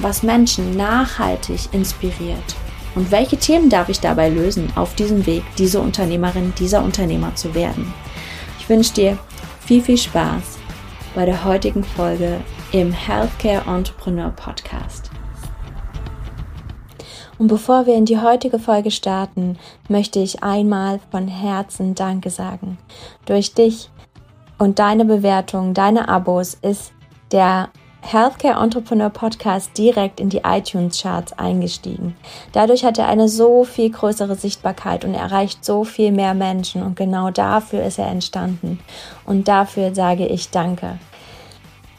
was Menschen nachhaltig inspiriert? Und welche Themen darf ich dabei lösen, auf diesem Weg diese Unternehmerin, dieser Unternehmer zu werden? Ich wünsche dir viel, viel Spaß bei der heutigen Folge im Healthcare Entrepreneur Podcast. Und bevor wir in die heutige Folge starten, möchte ich einmal von Herzen Danke sagen. Durch dich und deine Bewertung, deine Abos ist der Healthcare Entrepreneur Podcast direkt in die iTunes Charts eingestiegen. Dadurch hat er eine so viel größere Sichtbarkeit und erreicht so viel mehr Menschen und genau dafür ist er entstanden. Und dafür sage ich Danke.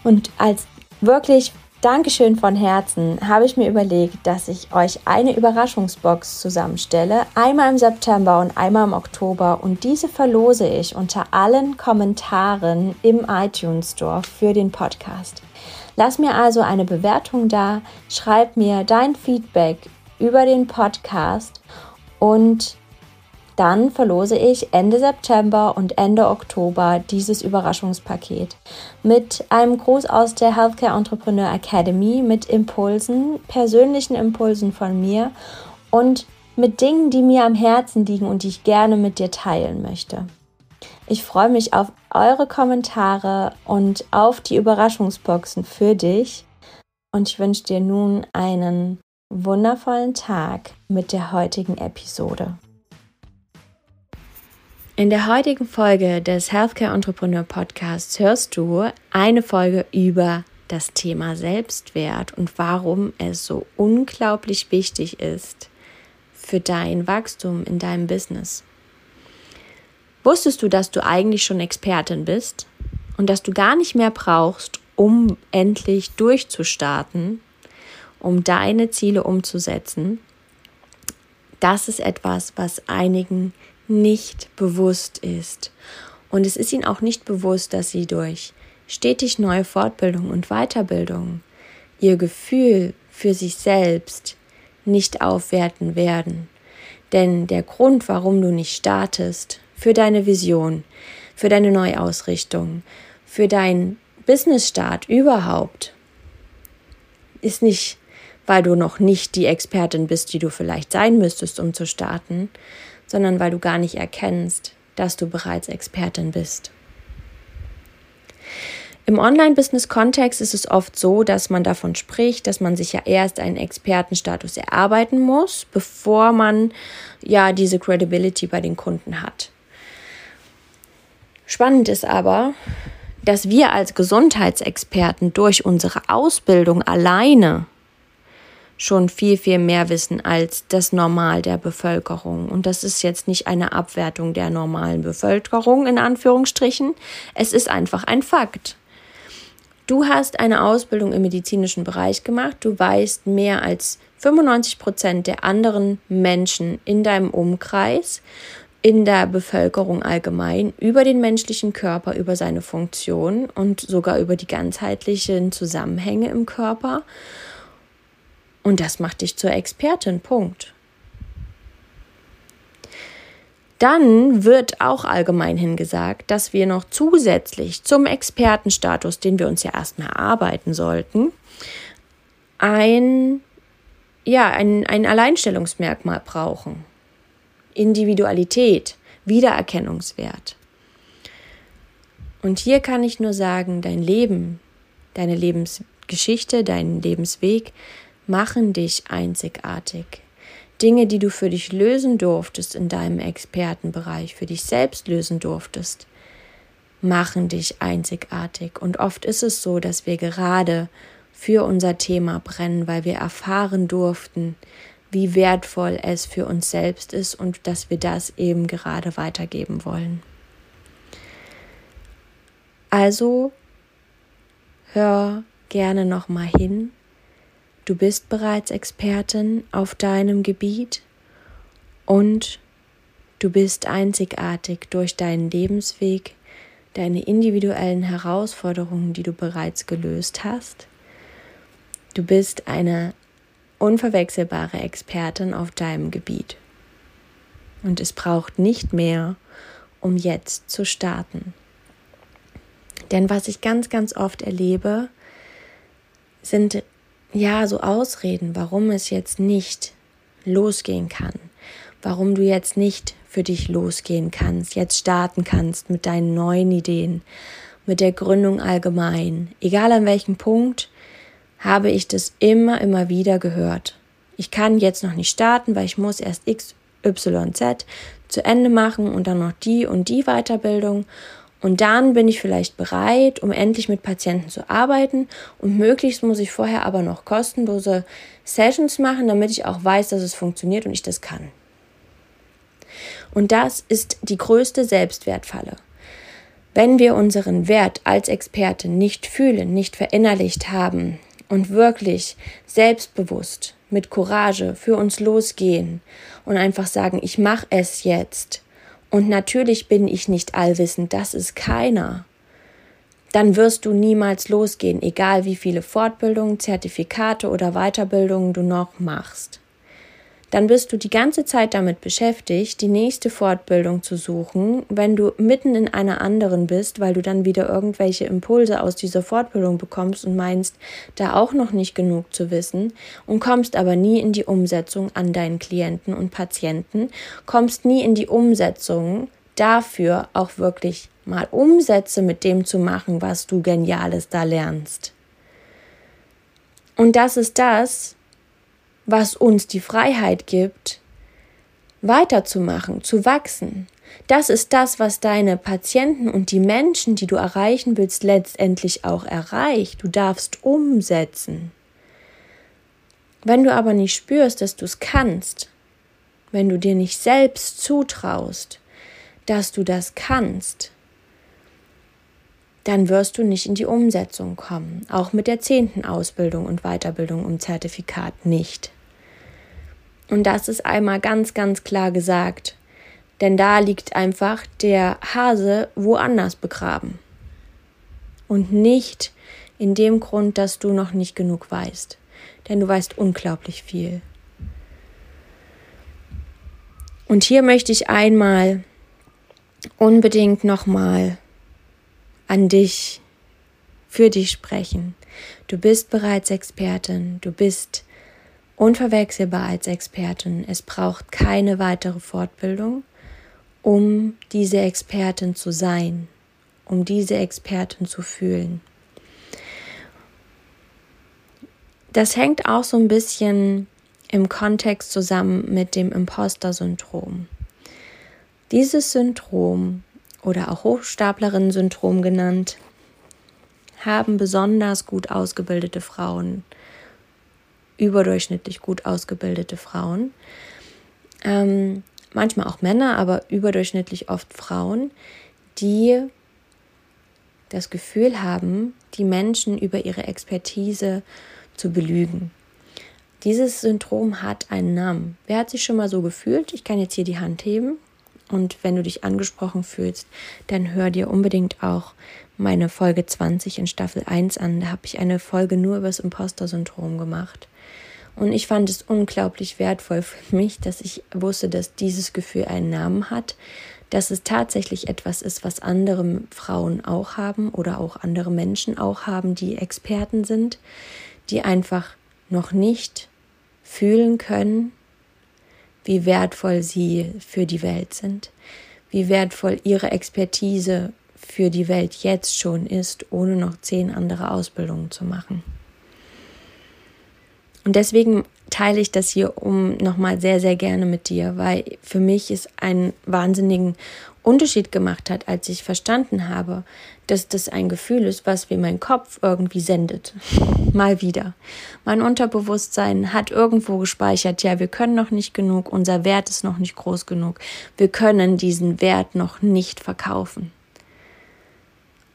Und als wirklich Dankeschön von Herzen habe ich mir überlegt, dass ich euch eine Überraschungsbox zusammenstelle, einmal im September und einmal im Oktober und diese verlose ich unter allen Kommentaren im iTunes Store für den Podcast. Lass mir also eine Bewertung da, schreib mir dein Feedback über den Podcast und dann verlose ich Ende September und Ende Oktober dieses Überraschungspaket mit einem Gruß aus der Healthcare Entrepreneur Academy, mit Impulsen, persönlichen Impulsen von mir und mit Dingen, die mir am Herzen liegen und die ich gerne mit dir teilen möchte. Ich freue mich auf eure Kommentare und auf die Überraschungsboxen für dich. Und ich wünsche dir nun einen wundervollen Tag mit der heutigen Episode. In der heutigen Folge des Healthcare Entrepreneur Podcasts hörst du eine Folge über das Thema Selbstwert und warum es so unglaublich wichtig ist für dein Wachstum in deinem Business. Wusstest du, dass du eigentlich schon Expertin bist und dass du gar nicht mehr brauchst, um endlich durchzustarten, um deine Ziele umzusetzen? Das ist etwas, was einigen nicht bewusst ist. Und es ist ihnen auch nicht bewusst, dass sie durch stetig neue Fortbildung und Weiterbildung ihr Gefühl für sich selbst nicht aufwerten werden. Denn der Grund, warum du nicht startest, für deine Vision, für deine Neuausrichtung, für deinen Businessstart überhaupt, ist nicht, weil du noch nicht die Expertin bist, die du vielleicht sein müsstest, um zu starten, sondern weil du gar nicht erkennst, dass du bereits Expertin bist. Im Online-Business-Kontext ist es oft so, dass man davon spricht, dass man sich ja erst einen Expertenstatus erarbeiten muss, bevor man ja diese Credibility bei den Kunden hat. Spannend ist aber, dass wir als Gesundheitsexperten durch unsere Ausbildung alleine schon viel, viel mehr wissen als das Normal der Bevölkerung. Und das ist jetzt nicht eine Abwertung der normalen Bevölkerung in Anführungsstrichen. Es ist einfach ein Fakt. Du hast eine Ausbildung im medizinischen Bereich gemacht. Du weißt mehr als 95 Prozent der anderen Menschen in deinem Umkreis in der Bevölkerung allgemein über den menschlichen Körper, über seine Funktion und sogar über die ganzheitlichen Zusammenhänge im Körper. Und das macht dich zur Expertin. Punkt. Dann wird auch allgemein hingesagt, dass wir noch zusätzlich zum Expertenstatus, den wir uns ja erstmal erarbeiten sollten, ein, ja, ein, ein Alleinstellungsmerkmal brauchen. Individualität, Wiedererkennungswert. Und hier kann ich nur sagen, dein Leben, deine Lebensgeschichte, dein Lebensweg machen dich einzigartig. Dinge, die du für dich lösen durftest in deinem Expertenbereich, für dich selbst lösen durftest, machen dich einzigartig. Und oft ist es so, dass wir gerade für unser Thema brennen, weil wir erfahren durften, wie wertvoll es für uns selbst ist und dass wir das eben gerade weitergeben wollen. Also hör gerne noch mal hin. Du bist bereits Expertin auf deinem Gebiet und du bist einzigartig durch deinen Lebensweg, deine individuellen Herausforderungen, die du bereits gelöst hast. Du bist eine unverwechselbare Expertin auf deinem Gebiet. Und es braucht nicht mehr, um jetzt zu starten. Denn was ich ganz, ganz oft erlebe, sind ja so Ausreden, warum es jetzt nicht losgehen kann, warum du jetzt nicht für dich losgehen kannst, jetzt starten kannst mit deinen neuen Ideen, mit der Gründung allgemein. Egal an welchem Punkt, habe ich das immer, immer wieder gehört. Ich kann jetzt noch nicht starten, weil ich muss erst X, Y, Z zu Ende machen und dann noch die und die Weiterbildung. Und dann bin ich vielleicht bereit, um endlich mit Patienten zu arbeiten. Und möglichst muss ich vorher aber noch kostenlose Sessions machen, damit ich auch weiß, dass es funktioniert und ich das kann. Und das ist die größte Selbstwertfalle. Wenn wir unseren Wert als Experte nicht fühlen, nicht verinnerlicht haben und wirklich selbstbewusst mit Courage für uns losgehen und einfach sagen, ich mache es jetzt. Und natürlich bin ich nicht allwissend, das ist keiner. Dann wirst du niemals losgehen, egal wie viele Fortbildungen, Zertifikate oder Weiterbildungen du noch machst dann bist du die ganze Zeit damit beschäftigt, die nächste Fortbildung zu suchen, wenn du mitten in einer anderen bist, weil du dann wieder irgendwelche Impulse aus dieser Fortbildung bekommst und meinst, da auch noch nicht genug zu wissen und kommst aber nie in die Umsetzung an deinen Klienten und Patienten, kommst nie in die Umsetzung dafür auch wirklich mal Umsätze mit dem zu machen, was du Geniales da lernst. Und das ist das, was uns die Freiheit gibt, weiterzumachen, zu wachsen. Das ist das, was deine Patienten und die Menschen, die du erreichen willst, letztendlich auch erreicht. Du darfst umsetzen. Wenn du aber nicht spürst, dass du es kannst, wenn du dir nicht selbst zutraust, dass du das kannst, dann wirst du nicht in die Umsetzung kommen, auch mit der zehnten Ausbildung und Weiterbildung um Zertifikat nicht. Und das ist einmal ganz, ganz klar gesagt. Denn da liegt einfach der Hase woanders begraben. Und nicht in dem Grund, dass du noch nicht genug weißt. Denn du weißt unglaublich viel. Und hier möchte ich einmal unbedingt nochmal an dich, für dich sprechen. Du bist bereits Expertin, du bist unverwechselbar als Expertin. Es braucht keine weitere Fortbildung, um diese Expertin zu sein, um diese Expertin zu fühlen. Das hängt auch so ein bisschen im Kontext zusammen mit dem Imposter-Syndrom. Dieses Syndrom oder auch Hochstaplerinnen-Syndrom genannt, haben besonders gut ausgebildete Frauen überdurchschnittlich gut ausgebildete Frauen. Ähm, manchmal auch Männer, aber überdurchschnittlich oft Frauen, die das Gefühl haben, die Menschen über ihre Expertise zu belügen. Dieses Syndrom hat einen Namen. Wer hat sich schon mal so gefühlt? Ich kann jetzt hier die Hand heben. Und wenn du dich angesprochen fühlst, dann hör dir unbedingt auch meine Folge 20 in Staffel 1 an. Da habe ich eine Folge nur über das Imposter-Syndrom gemacht. Und ich fand es unglaublich wertvoll für mich, dass ich wusste, dass dieses Gefühl einen Namen hat, dass es tatsächlich etwas ist, was andere Frauen auch haben oder auch andere Menschen auch haben, die Experten sind, die einfach noch nicht fühlen können, wie wertvoll sie für die Welt sind, wie wertvoll ihre Expertise für die Welt jetzt schon ist, ohne noch zehn andere Ausbildungen zu machen. Und deswegen teile ich das hier um nochmal sehr, sehr gerne mit dir, weil für mich es einen wahnsinnigen Unterschied gemacht hat, als ich verstanden habe, dass das ein Gefühl ist, was wie mein Kopf irgendwie sendet. Mal wieder. Mein Unterbewusstsein hat irgendwo gespeichert, ja, wir können noch nicht genug, unser Wert ist noch nicht groß genug, wir können diesen Wert noch nicht verkaufen.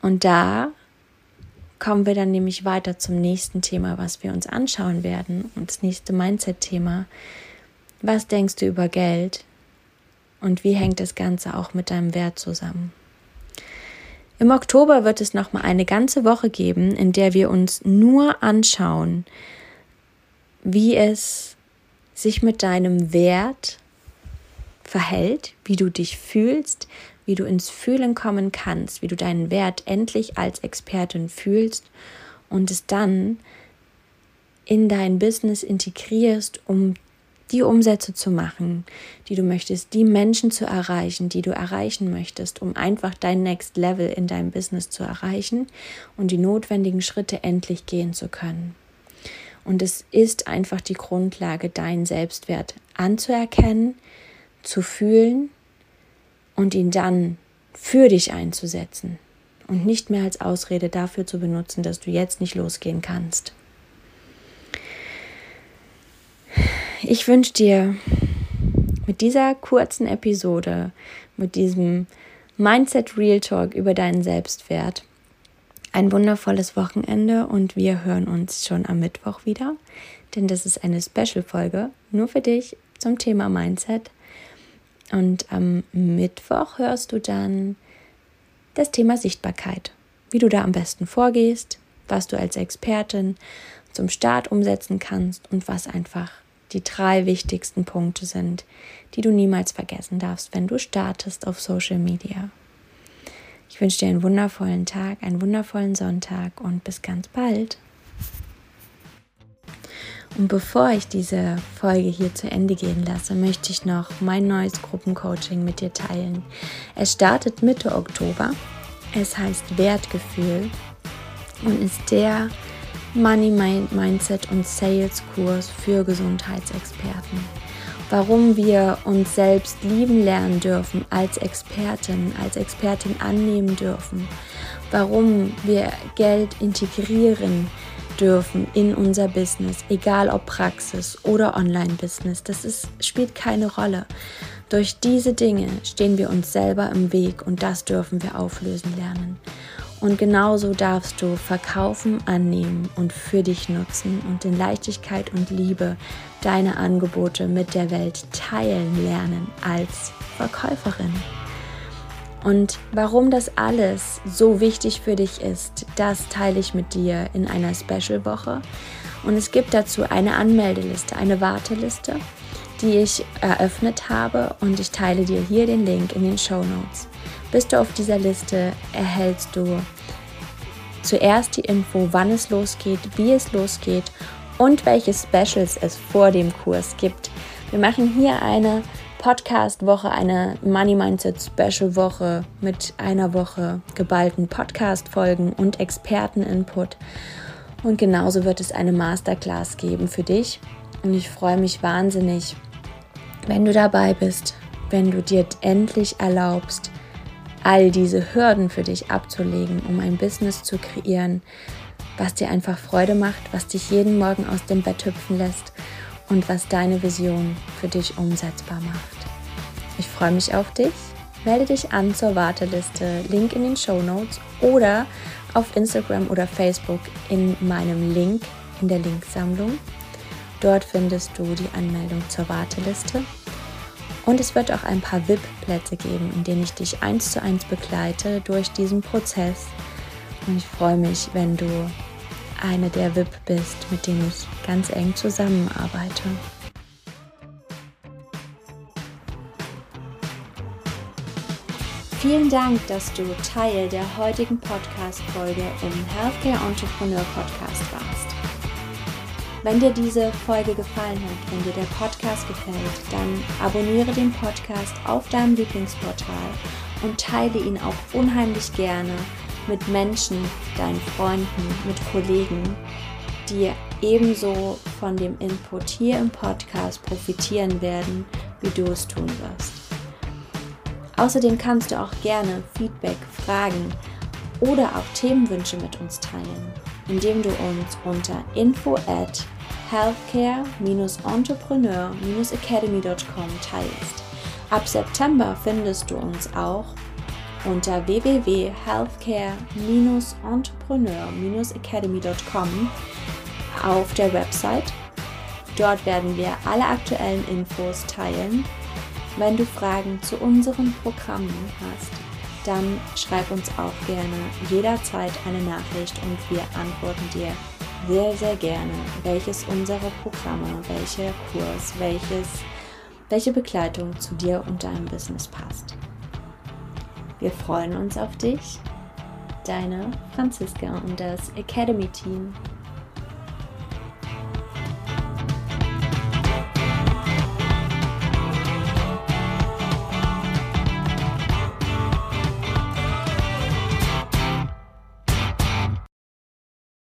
Und da kommen wir dann nämlich weiter zum nächsten Thema, was wir uns anschauen werden. Und das nächste Mindset-Thema. Was denkst du über Geld? Und wie hängt das Ganze auch mit deinem Wert zusammen? Im Oktober wird es nochmal eine ganze Woche geben, in der wir uns nur anschauen, wie es sich mit deinem Wert verhält, wie du dich fühlst, wie du ins Fühlen kommen kannst, wie du deinen Wert endlich als Expertin fühlst und es dann in dein Business integrierst, um die Umsätze zu machen, die du möchtest, die Menschen zu erreichen, die du erreichen möchtest, um einfach dein Next Level in deinem Business zu erreichen und die notwendigen Schritte endlich gehen zu können. Und es ist einfach die Grundlage, deinen Selbstwert anzuerkennen, zu fühlen und ihn dann für dich einzusetzen und nicht mehr als Ausrede dafür zu benutzen, dass du jetzt nicht losgehen kannst. Ich wünsche dir mit dieser kurzen Episode, mit diesem Mindset Real Talk über deinen Selbstwert, ein wundervolles Wochenende und wir hören uns schon am Mittwoch wieder, denn das ist eine Special-Folge nur für dich zum Thema Mindset. Und am Mittwoch hörst du dann das Thema Sichtbarkeit, wie du da am besten vorgehst, was du als Expertin zum Start umsetzen kannst und was einfach die drei wichtigsten Punkte sind, die du niemals vergessen darfst, wenn du startest auf Social Media. Ich wünsche dir einen wundervollen Tag, einen wundervollen Sonntag und bis ganz bald. Und bevor ich diese Folge hier zu Ende gehen lasse, möchte ich noch mein neues Gruppencoaching mit dir teilen. Es startet Mitte Oktober. Es heißt Wertgefühl und ist der Money Mindset und Sales Kurs für Gesundheitsexperten. Warum wir uns selbst lieben lernen dürfen als Expertin, als Expertin annehmen dürfen. Warum wir Geld integrieren dürfen in unser Business, egal ob Praxis oder Online-Business. Das ist, spielt keine Rolle. Durch diese Dinge stehen wir uns selber im Weg und das dürfen wir auflösen lernen. Und genauso darfst du verkaufen, annehmen und für dich nutzen und in Leichtigkeit und Liebe deine Angebote mit der Welt teilen lernen als Verkäuferin. Und warum das alles so wichtig für dich ist, das teile ich mit dir in einer Special-Woche. Und es gibt dazu eine Anmeldeliste, eine Warteliste, die ich eröffnet habe und ich teile dir hier den Link in den Show Notes. Bist du auf dieser Liste, erhältst du zuerst die Info, wann es losgeht, wie es losgeht und welche Specials es vor dem Kurs gibt. Wir machen hier eine Podcast-Woche, eine Money Mindset Special Woche mit einer Woche geballten Podcast-Folgen und Experten-Input. Und genauso wird es eine Masterclass geben für dich. Und ich freue mich wahnsinnig, wenn du dabei bist, wenn du dir endlich erlaubst, all diese Hürden für dich abzulegen, um ein Business zu kreieren, was dir einfach Freude macht, was dich jeden Morgen aus dem Bett hüpfen lässt und was deine Vision für dich umsetzbar macht. Ich freue mich auf dich. Melde dich an zur Warteliste, Link in den Show Notes oder auf Instagram oder Facebook in meinem Link in der Linksammlung. Dort findest du die Anmeldung zur Warteliste und es wird auch ein paar VIP-Plätze geben, in denen ich dich eins zu eins begleite durch diesen Prozess. Und ich freue mich, wenn du eine der VIP bist, mit denen ich ganz eng zusammenarbeite. Vielen Dank, dass du Teil der heutigen Podcast-Folge im Healthcare Entrepreneur Podcast warst. Wenn dir diese Folge gefallen hat, wenn dir der Podcast gefällt, dann abonniere den Podcast auf deinem Lieblingsportal und teile ihn auch unheimlich gerne mit Menschen, deinen Freunden, mit Kollegen, die ebenso von dem Input hier im Podcast profitieren werden, wie du es tun wirst. Außerdem kannst du auch gerne Feedback, Fragen oder auch Themenwünsche mit uns teilen, indem du uns unter info at healthcare-entrepreneur-academy.com teilst. Ab September findest du uns auch unter www.healthcare-entrepreneur-academy.com auf der Website. Dort werden wir alle aktuellen Infos teilen. Wenn du Fragen zu unseren Programmen hast, dann schreib uns auch gerne jederzeit eine Nachricht und wir antworten dir sehr, sehr gerne, welches unserer Programme, welcher Kurs, welches, welche Begleitung zu dir und deinem Business passt. Wir freuen uns auf dich, deine Franziska und das Academy Team.